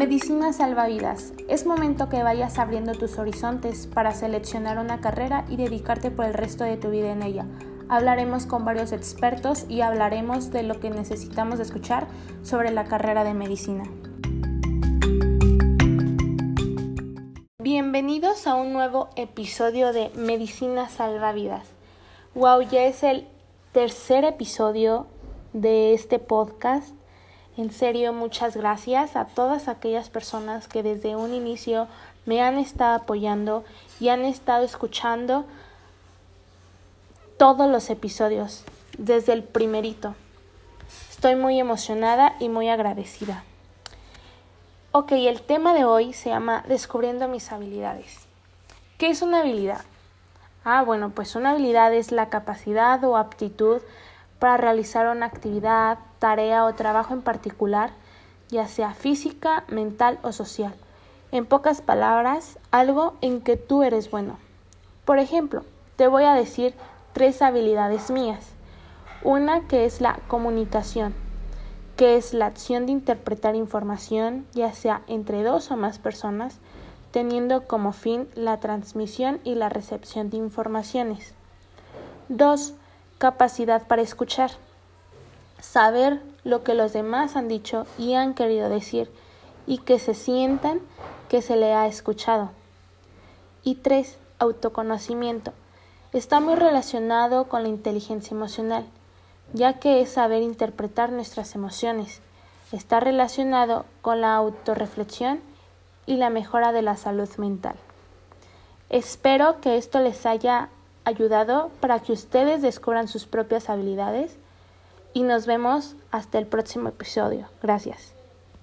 Medicina salvavidas. Es momento que vayas abriendo tus horizontes para seleccionar una carrera y dedicarte por el resto de tu vida en ella. Hablaremos con varios expertos y hablaremos de lo que necesitamos escuchar sobre la carrera de medicina. Bienvenidos a un nuevo episodio de Medicina Salvavidas. Wow, ya es el tercer episodio de este podcast. En serio, muchas gracias a todas aquellas personas que desde un inicio me han estado apoyando y han estado escuchando todos los episodios, desde el primerito. Estoy muy emocionada y muy agradecida. Ok, el tema de hoy se llama Descubriendo mis habilidades. ¿Qué es una habilidad? Ah, bueno, pues una habilidad es la capacidad o aptitud para realizar una actividad, tarea o trabajo en particular, ya sea física, mental o social. En pocas palabras, algo en que tú eres bueno. Por ejemplo, te voy a decir tres habilidades mías. Una que es la comunicación que es la acción de interpretar información, ya sea entre dos o más personas, teniendo como fin la transmisión y la recepción de informaciones. 2. Capacidad para escuchar. Saber lo que los demás han dicho y han querido decir y que se sientan que se le ha escuchado. Y 3. Autoconocimiento. Está muy relacionado con la inteligencia emocional ya que es saber interpretar nuestras emociones. Está relacionado con la autorreflexión y la mejora de la salud mental. Espero que esto les haya ayudado para que ustedes descubran sus propias habilidades y nos vemos hasta el próximo episodio. Gracias.